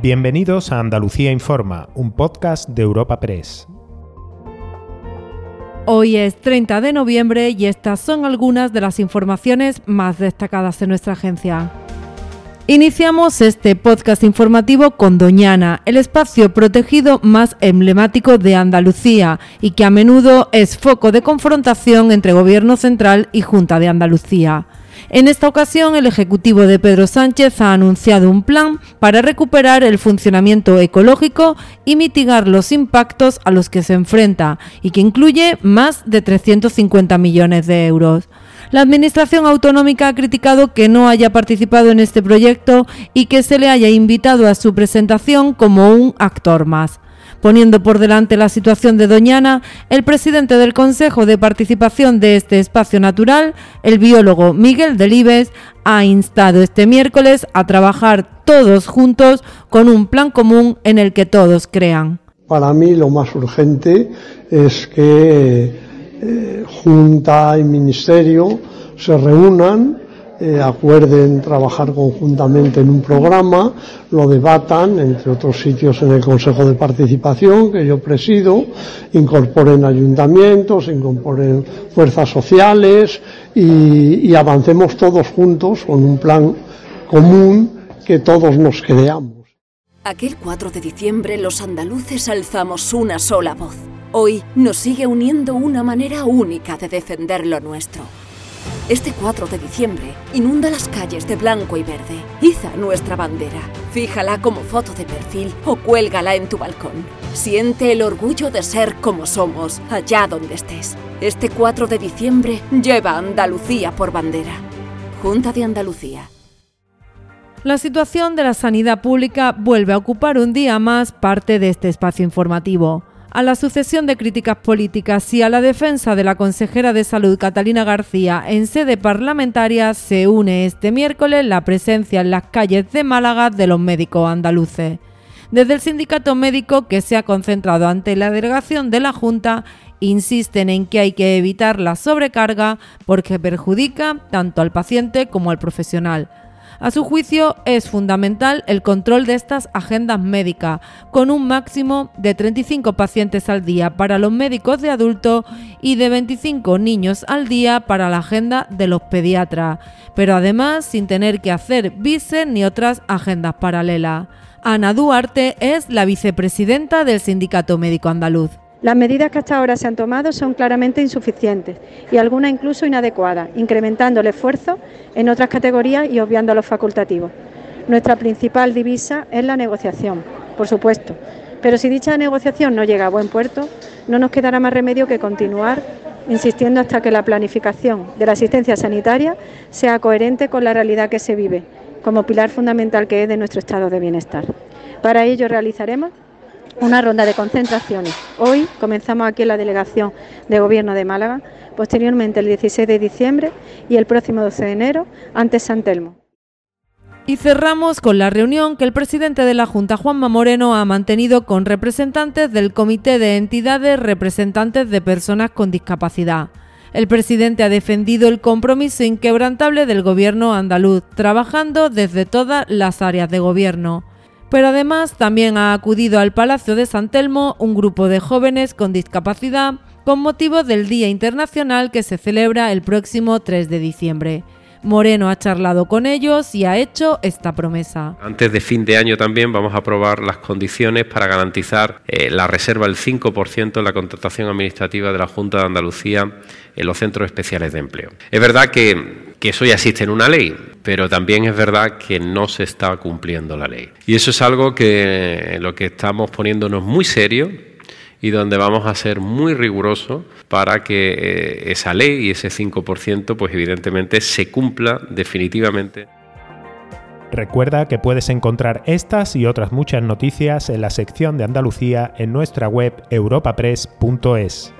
Bienvenidos a Andalucía Informa, un podcast de Europa Press. Hoy es 30 de noviembre y estas son algunas de las informaciones más destacadas en nuestra agencia. Iniciamos este podcast informativo con Doñana, el espacio protegido más emblemático de Andalucía y que a menudo es foco de confrontación entre Gobierno Central y Junta de Andalucía. En esta ocasión, el Ejecutivo de Pedro Sánchez ha anunciado un plan para recuperar el funcionamiento ecológico y mitigar los impactos a los que se enfrenta y que incluye más de 350 millones de euros. La Administración Autonómica ha criticado que no haya participado en este proyecto y que se le haya invitado a su presentación como un actor más. Poniendo por delante la situación de Doñana, el presidente del Consejo de Participación de este espacio natural, el biólogo Miguel Delibes, ha instado este miércoles a trabajar todos juntos con un plan común en el que todos crean. Para mí lo más urgente es que eh, Junta y Ministerio se reúnan, eh, acuerden trabajar conjuntamente en un programa, lo debatan, entre otros sitios en el Consejo de Participación que yo presido, incorporen ayuntamientos, incorporen fuerzas sociales y, y avancemos todos juntos con un plan común que todos nos creamos. Aquel 4 de diciembre los andaluces alzamos una sola voz Hoy nos sigue uniendo una manera única de defender lo nuestro. Este 4 de diciembre, inunda las calles de blanco y verde. Iza nuestra bandera, fíjala como foto de perfil o cuélgala en tu balcón. Siente el orgullo de ser como somos, allá donde estés. Este 4 de diciembre, lleva Andalucía por bandera. Junta de Andalucía. La situación de la sanidad pública vuelve a ocupar un día más parte de este espacio informativo. A la sucesión de críticas políticas y a la defensa de la consejera de Salud Catalina García en sede parlamentaria se une este miércoles la presencia en las calles de Málaga de los médicos andaluces. Desde el sindicato médico que se ha concentrado ante la delegación de la Junta, insisten en que hay que evitar la sobrecarga porque perjudica tanto al paciente como al profesional. A su juicio es fundamental el control de estas agendas médicas, con un máximo de 35 pacientes al día para los médicos de adultos y de 25 niños al día para la agenda de los pediatras, pero además sin tener que hacer vice ni otras agendas paralelas. Ana Duarte es la vicepresidenta del Sindicato Médico Andaluz. Las medidas que hasta ahora se han tomado son claramente insuficientes y algunas incluso inadecuadas, incrementando el esfuerzo en otras categorías y obviando a los facultativos. Nuestra principal divisa es la negociación, por supuesto, pero si dicha negociación no llega a buen puerto, no nos quedará más remedio que continuar insistiendo hasta que la planificación de la asistencia sanitaria sea coherente con la realidad que se vive, como pilar fundamental que es de nuestro estado de bienestar. Para ello realizaremos una ronda de concentraciones. Hoy comenzamos aquí en la delegación de Gobierno de Málaga, posteriormente el 16 de diciembre y el próximo 12 de enero ante San Telmo. Y cerramos con la reunión que el presidente de la Junta, Juanma Moreno, ha mantenido con representantes del Comité de Entidades Representantes de Personas con Discapacidad. El presidente ha defendido el compromiso inquebrantable del gobierno andaluz, trabajando desde todas las áreas de gobierno pero además también ha acudido al Palacio de San Telmo un grupo de jóvenes con discapacidad con motivo del Día Internacional que se celebra el próximo 3 de diciembre. Moreno ha charlado con ellos y ha hecho esta promesa. Antes de fin de año también vamos a aprobar las condiciones para garantizar eh, la reserva del 5% en la contratación administrativa de la Junta de Andalucía en los centros especiales de empleo. Es verdad que, eso ya existe en una ley, pero también es verdad que no se está cumpliendo la ley. Y eso es algo que lo que estamos poniéndonos muy serio y donde vamos a ser muy rigurosos para que eh, esa ley y ese 5% pues evidentemente se cumpla definitivamente. Recuerda que puedes encontrar estas y otras muchas noticias en la sección de Andalucía en nuestra web europapress.es.